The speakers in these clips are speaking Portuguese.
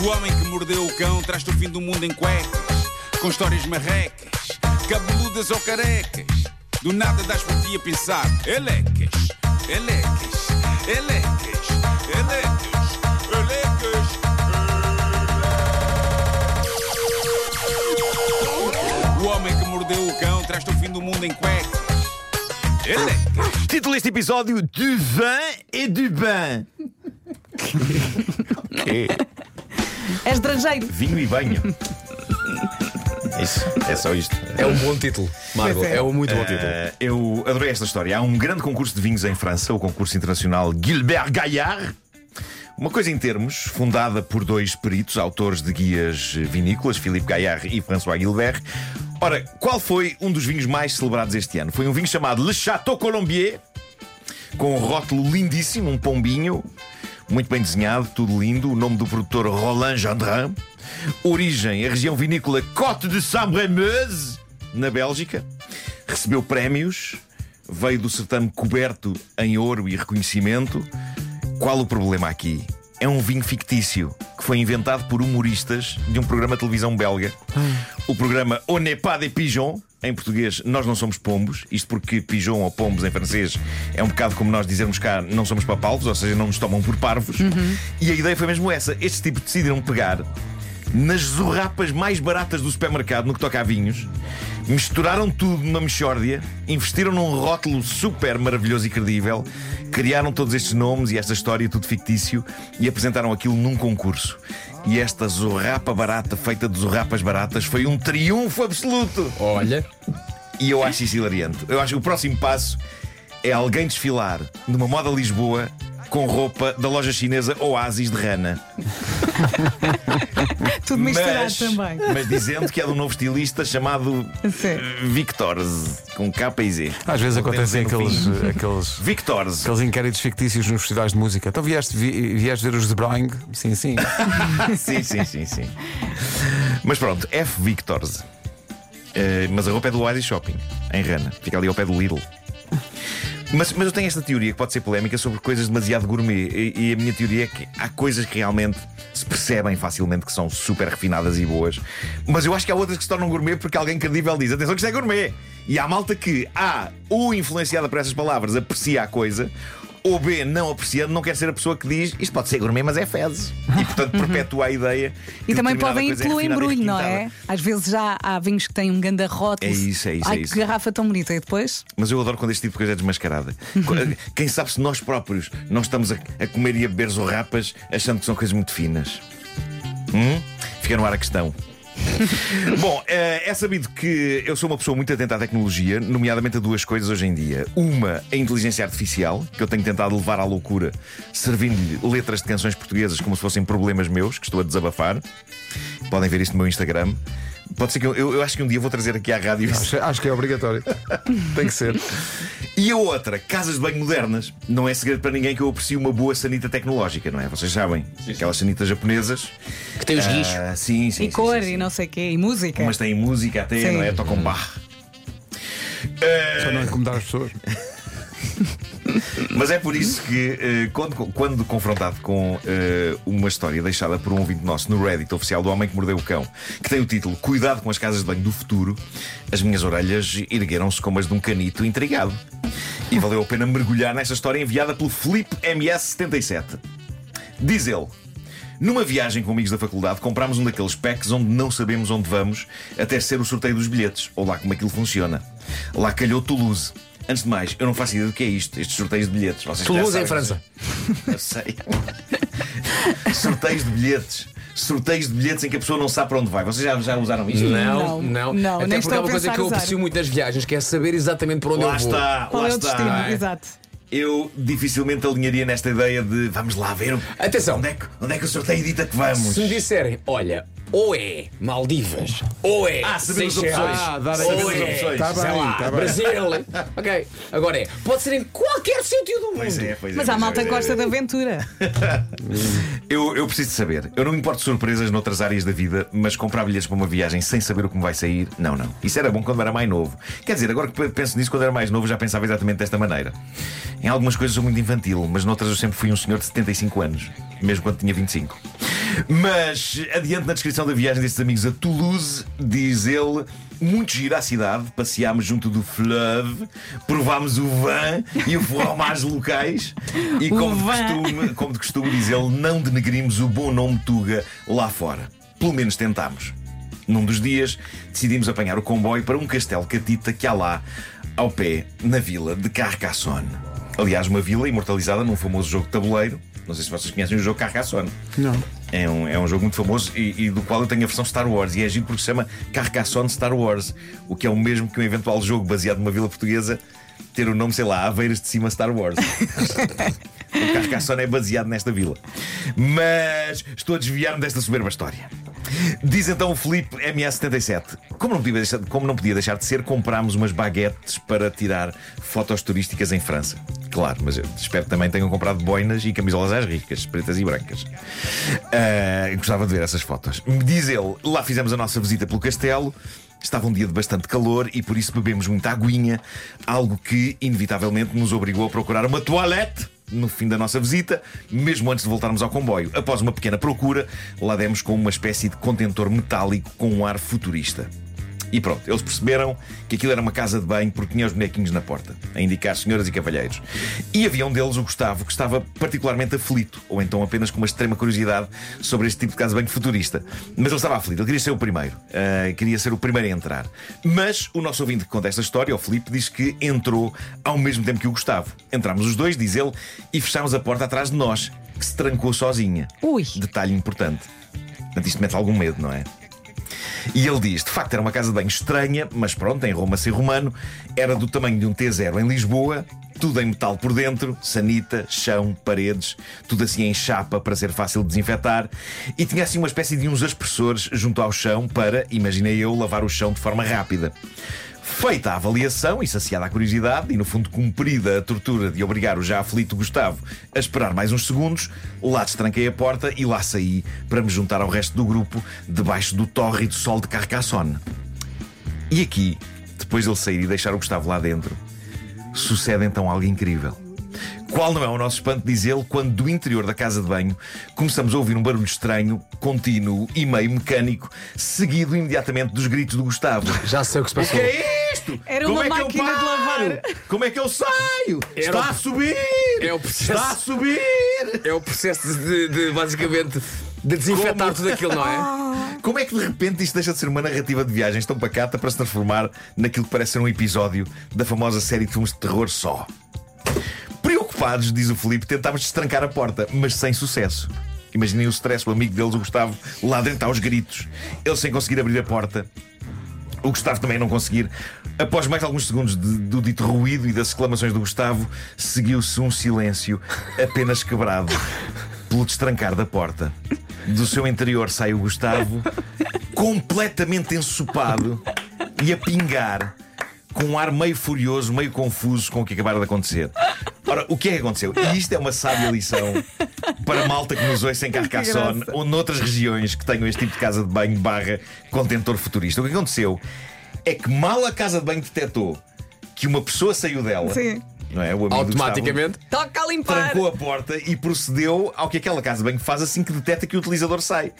O homem que mordeu o cão traz-te o fim do mundo em cuecas, com histórias marrecas, cabeludas ou carecas. Do nada das por ti a pensar, elecas, elecas, elecas, elecas, elecas. O homem que mordeu o cão traz-te o fim do mundo em cuecas. Elecas. Título deste episódio: Du vin et du bain. quê? É estrangeiro. Vinho e banho. Isso, é só isto. É um bom título, Margot. É. É um muito bom título. Eh, eu adorei esta história. Há um grande concurso de vinhos em França, o concurso internacional Gilbert Gaillard. Uma coisa em termos, fundada por dois peritos, autores de guias vinícolas, Philippe Gaillard e François Gilbert. Ora, qual foi um dos vinhos mais celebrados este ano? Foi um vinho chamado Le Chateau Colombier, com um rótulo lindíssimo, um pombinho, muito bem desenhado, tudo lindo. O nome do produtor Roland Gendrin. Origem, a região vinícola Côte de Sambre-Meuse, na Bélgica. Recebeu prémios, veio do certame coberto em ouro e reconhecimento. Qual o problema aqui? É um vinho fictício que foi inventado por humoristas de um programa de televisão belga. O programa On n'est pas des pigeons. Em português, nós não somos pombos. Isto porque pigeon ou pombos em francês é um bocado como nós dizermos cá, não somos papalvos, ou seja, não nos tomam por parvos. E a ideia foi mesmo essa. Estes tipos decidiram pegar nas zorrapas mais baratas do supermercado no que toca a vinhos, misturaram tudo numa mexórdia, investiram num rótulo super maravilhoso e credível, criaram todos estes nomes e esta história, tudo fictício, e apresentaram aquilo num concurso. E esta zorrapa barata, feita de zorrapas baratas, foi um triunfo absoluto! Olha, E eu acho isso hilariante. Eu acho que o próximo passo é alguém desfilar numa moda Lisboa com roupa da loja chinesa Oasis de Rana. Tudo misturado também. mas dizendo que é de um novo estilista chamado Sim. Victors, com K e Z. Às vezes acontecem aqueles, aqueles, Victors. aqueles inquéritos fictícios nos festivais de música. Então vieste, vi, vieste ver os de Broing? Sim, sim. sim, sim, sim, sim. Mas pronto, F Victors. Eh, mas a roupa é do Oasis Shopping, em Rana. Fica ali ao pé do Lidl. Mas, mas eu tenho esta teoria que pode ser polémica sobre coisas demasiado gourmet. E, e a minha teoria é que há coisas que realmente se percebem facilmente que são super refinadas e boas. Mas eu acho que há outras que se tornam gourmet porque alguém credível diz: atenção, que isto é gourmet. E há malta que, A, ou influenciada por essas palavras, aprecia a coisa. Ou B, não apreciando, não quer ser a pessoa que diz isto pode ser gourmet, mas é fezes. E portanto perpetua a ideia. E também podem ir é pelo refinada e embrulho, não é? Às vezes já há vinhos que têm um ganda rótulo. É isso, é isso, Ai, é isso. que garrafa tão bonita. E depois? Mas eu adoro quando este tipo de coisa é desmascarada. Quem sabe se nós próprios não estamos a, a comer e a beber zorrapas achando que são coisas muito finas. Hum? Fica no ar a questão. Bom, eh, é sabido que eu sou uma pessoa muito atenta à tecnologia, nomeadamente a duas coisas hoje em dia. Uma, a inteligência artificial, que eu tenho tentado levar à loucura, servindo-lhe letras de canções portuguesas como se fossem problemas meus, que estou a desabafar. Podem ver isto no meu Instagram. Pode ser que eu, eu, eu acho que um dia vou trazer aqui à rádio isso. Acho, acho que é obrigatório. Tem que ser. E a outra, casas de banho modernas. Não é segredo para ninguém que eu aprecio uma boa sanita tecnológica, não é? Vocês sabem, aquelas sanitas japonesas. que tem os guichos. Ah, sim, sim. e sim, cor sim, sim. e não sei o quê. E música. Umas têm música até, Sim. não é? Tocam bar. Para não incomodar as pessoas. Mas é por isso que, eh, quando, quando confrontado com eh, uma história deixada por um ouvinte nosso no Reddit oficial do Homem que Mordeu o Cão, que tem o título Cuidado com as casas de banho do futuro, as minhas orelhas ergueram-se como as de um canito intrigado. E valeu a pena mergulhar nesta história enviada pelo Felipe MS77. Diz ele. Numa viagem com amigos da faculdade, comprámos um daqueles packs onde não sabemos onde vamos até ser o sorteio dos bilhetes, ou lá como aquilo funciona. Lá calhou Toulouse. Antes de mais, eu não faço ideia do que é isto, estes sorteios de bilhetes. Vocês Toulouse em França. Eu sei. sorteios de bilhetes. Sorteios de bilhetes em que a pessoa não sabe para onde vai. Vocês já, já usaram isto? Não, Não, não. não, Até nem porque é uma coisa que eu aprecio muito nas viagens, que é saber exatamente para onde Lá eu vou. está, Qual lá é o está. destino? é? Exato. Eu dificilmente alinharia nesta ideia de vamos lá ver Atenção. Onde, é que, onde é que o sorteio dita que vamos. Se me disserem, olha, ou é Maldivas, ou é Ah, sabemos Seychelles, opções. Ah, dar ou sabemos é, opções. Tá sei bem, lá, tá bem. Brasil. ok, agora é, pode ser em qualquer sítio do mundo. Pois é, pois é, Mas há pois é, malta que pois é. gosta de aventura. Eu, eu preciso de saber. Eu não me importo de surpresas noutras áreas da vida, mas comprar bilhetes para uma viagem sem saber o que me vai sair, não, não. Isso era bom quando era mais novo. Quer dizer, agora que penso nisso, quando era mais novo já pensava exatamente desta maneira. Em algumas coisas sou muito infantil, mas noutras eu sempre fui um senhor de 75 anos, mesmo quando tinha 25. Mas adiante na descrição da viagem destes amigos a Toulouse, diz ele. Muito gira a cidade, passeámos junto do fleuve, provámos o vin e o fromage locais e, como de, costume, como de costume, diz ele, não denegrimos o bom nome Tuga lá fora. Pelo menos tentámos. Num dos dias, decidimos apanhar o comboio para um castelo catita que há lá, ao pé, na vila de Carcassonne. Aliás, uma vila imortalizada num famoso jogo de tabuleiro. Não sei se vocês conhecem o jogo Carcassonne. Não. É um, é um jogo muito famoso e, e do qual eu tenho a versão Star Wars. E é giro porque se chama Carcassonne Star Wars. O que é o mesmo que um eventual jogo baseado numa vila portuguesa ter o nome, sei lá, Aveiras de Cima Star Wars. o Carcassonne é baseado nesta vila. Mas estou a desviar-me desta soberba história. Diz então o Felipe MS77. Como não, podia deixar, como não podia deixar de ser, comprámos umas baguetes para tirar fotos turísticas em França. Claro, mas eu espero que também tenham comprado boinas e camisolas às ricas, pretas e brancas. Ah, gostava de ver essas fotos. Diz ele, lá fizemos a nossa visita pelo castelo. Estava um dia de bastante calor e por isso bebemos muita aguinha, algo que inevitavelmente nos obrigou a procurar uma toilette no fim da nossa visita, mesmo antes de voltarmos ao comboio. Após uma pequena procura, lá demos com uma espécie de contentor metálico com um ar futurista. E pronto, eles perceberam que aquilo era uma casa de banho porque tinha os bonequinhos na porta, a indicar senhoras e cavalheiros. E havia um deles, o Gustavo, que estava particularmente aflito, ou então apenas com uma extrema curiosidade sobre este tipo de casa de banho futurista. Mas ele estava aflito, ele queria ser o primeiro, ah, queria ser o primeiro a entrar. Mas o nosso ouvinte que conta esta história, o Filipe, diz que entrou ao mesmo tempo que o Gustavo. Entramos os dois, diz ele, e fechámos a porta atrás de nós, que se trancou sozinha. Ui. Detalhe importante. Portanto, isto mete algum medo, não é? E ele diz: de facto era uma casa de banho estranha, mas pronto, em Roma ser romano, era do tamanho de um T0 em Lisboa, tudo em metal por dentro, sanita, chão, paredes, tudo assim em chapa para ser fácil de desinfetar, e tinha assim uma espécie de uns aspersores junto ao chão para, imaginei eu, lavar o chão de forma rápida. Feita a avaliação e saciada a curiosidade, e no fundo cumprida a tortura de obrigar o já aflito Gustavo a esperar mais uns segundos, lá destranquei a porta e lá saí para me juntar ao resto do grupo debaixo do tórrido sol de Carcassonne. E aqui, depois de ele sair e deixar o Gustavo lá dentro, sucede então algo incrível. Qual não é o nosso espanto, diz ele, quando do interior da casa de banho começamos a ouvir um barulho estranho, contínuo e meio mecânico, seguido imediatamente dos gritos do Gustavo. Já sei o que se O passou. que é isto? Era Como uma é que máquina de paro? lavar. Como é que eu saio? Era Está o- a subir! É o processo. Está a subir! É o processo de, de, basicamente de desinfetar Como? tudo aquilo, não é? Como é que de repente isto deixa de ser uma narrativa de viagens tão pacata para se transformar naquilo que parece ser um episódio da famosa série de filmes de terror só? Preocupados, diz o Felipe, tentámos destrancar a porta, mas sem sucesso. Imaginem o stress, o amigo deles, o Gustavo, lá dentro aos gritos. Ele sem conseguir abrir a porta. O Gustavo também não conseguir. Após mais alguns segundos de- do dito ruído e das exclamações do Gustavo, seguiu-se um silêncio apenas quebrado pelo destrancar da porta. Do seu interior sai o Gustavo, completamente ensopado e a pingar, com um ar meio furioso, meio confuso com o que acabara de acontecer. Ora, o que é que aconteceu? E isto é uma sábia lição para a malta que nos ouça em Carcassonne ou noutras regiões que tenham este tipo de casa de banho barra contentor futurista. O que aconteceu é que mal a casa de banho detectou que uma pessoa saiu dela, Sim. não é? Gustavo, Automaticamente. Toca a limpar. trancou a porta e procedeu ao que aquela casa de banho faz assim que detecta que o utilizador sai.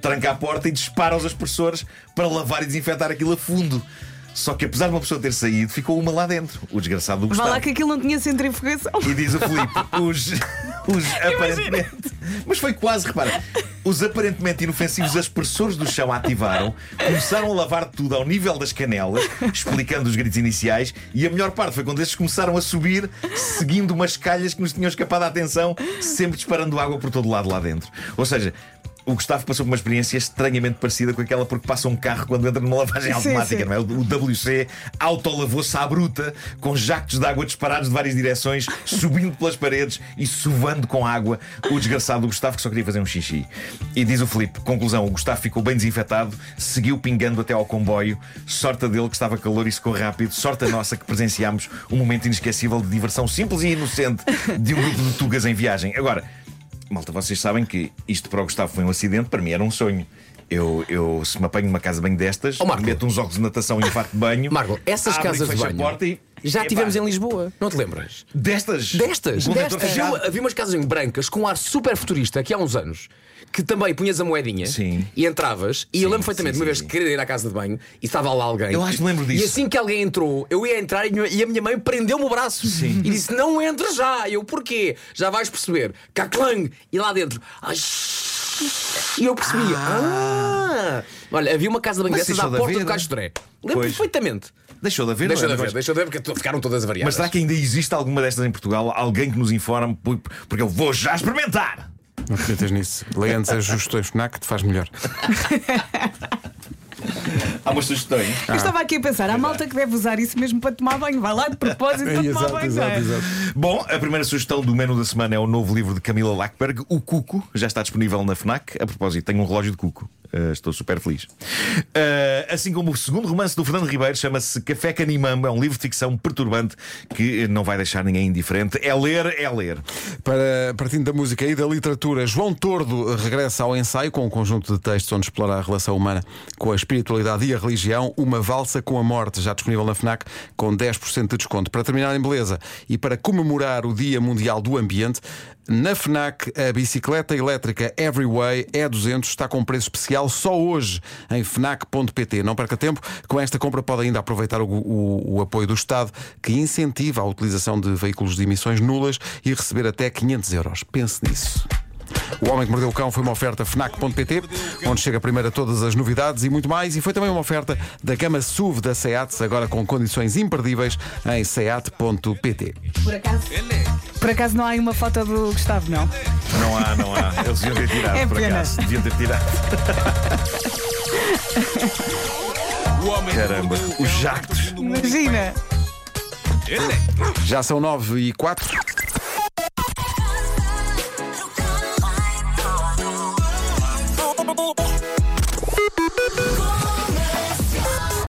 Tranca a porta e dispara os aspersores para lavar e desinfetar aquilo a fundo. Só que apesar de uma pessoa ter saído, ficou uma lá dentro. O desgraçado do Vá Gustavo. lá que aquilo não tinha centrifugação. E diz o Filipe, os, os aparentemente. Mas foi quase, repara. Os aparentemente inofensivos aspersores do chão ativaram, começaram a lavar tudo ao nível das canelas, explicando os gritos iniciais, e a melhor parte foi quando estes começaram a subir, seguindo umas calhas que nos tinham escapado a atenção, sempre disparando água por todo lado lá dentro. Ou seja. O Gustavo passou por uma experiência estranhamente parecida com aquela porque passa um carro quando entra numa lavagem Sim, automática, sim. não é? O WC autolavou-se à bruta, com jactos de água disparados de várias direções, subindo pelas paredes e sovando com água o desgraçado do Gustavo que só queria fazer um xixi. E diz o Filipe, conclusão, o Gustavo ficou bem desinfetado, seguiu pingando até ao comboio, sorte dele que estava calor e secou rápido, sorte a nossa que presenciámos um momento inesquecível de diversão simples e inocente de um grupo de tugas em viagem. Agora, malta, vocês sabem que isto para o Gustavo foi um acidente, para mim era um sonho. Eu, eu se me apanho numa casa banho destas, Marco. meto uns óculos de natação e um fato de banho. Marco, essas abro casas de banho- e Já Epá. tivemos em Lisboa, não te lembras? Destas? Destas. Havia, havia umas casas brancas com um ar super futurista aqui há uns anos. Que também punhas a moedinha Sim. e entravas. E eu lembro perfeitamente, sim, uma sim, vez sim. querer ir à casa de banho e estava lá alguém. Eu acho que lembro disso. E assim que alguém entrou, eu ia entrar e a minha mãe prendeu-me o braço e disse: Não entres já. E eu, porquê? Já vais perceber. Caclang! E lá dentro. Ai, e eu percebi. Ah. Olha, havia uma casa de banho Mas dessas à porta do Dré. Lembro Pois. perfeitamente. Deixou de haver, Deixou não de é? haver, deixou de haver, porque ficaram todas avariadas. Mas será que ainda existe alguma destas em Portugal? Alguém que nos informe? Porque eu vou já experimentar! Não acreditas nisso. Lê antes as sugestões que te faz melhor. Há umas sugestões. Eu estava aqui a pensar, há malta que deve usar isso mesmo para tomar banho. Vai lá de propósito para tomar banho. não é? Bom, a primeira sugestão do menu da semana é o novo livro de Camila Lackberg, O Cuco. Já está disponível na Fnac. A propósito, tenho um relógio de Cuco. Uh, estou super feliz. Uh, assim como o segundo romance do Fernando Ribeiro, chama-se Café Canimambo. É um livro de ficção perturbante que não vai deixar ninguém indiferente. É ler, é ler. Para, partindo da música e da literatura, João Tordo regressa ao ensaio com um conjunto de textos onde explora a relação humana com a espiritualidade e a religião. Uma valsa com a morte, já disponível na Fnac, com 10% de desconto. Para terminar em beleza e para comemorar o Dia Mundial do Ambiente, na Fnac a bicicleta elétrica Everyway E200 está com preço especial só hoje em Fnac.pt. Não perca tempo, com esta compra pode ainda aproveitar o, o- o apoio do Estado que incentiva a utilização de veículos de emissões nulas e receber até 500 euros. Pense nisso. O Homem que Mordeu o Cão foi uma oferta FNAC.pt, onde chega primeiro a todas as novidades e muito mais. E foi também uma oferta da gama SUV da SEAT, agora com condições imperdíveis em SEAT.pt. Por acaso, por acaso não há aí uma foto do Gustavo, não? Não há, não há. Eles deviam ter tirado, É por pena. acaso. Deviam ter tirado. Caramba, os jactos. Imagina. Já são 9 e 4.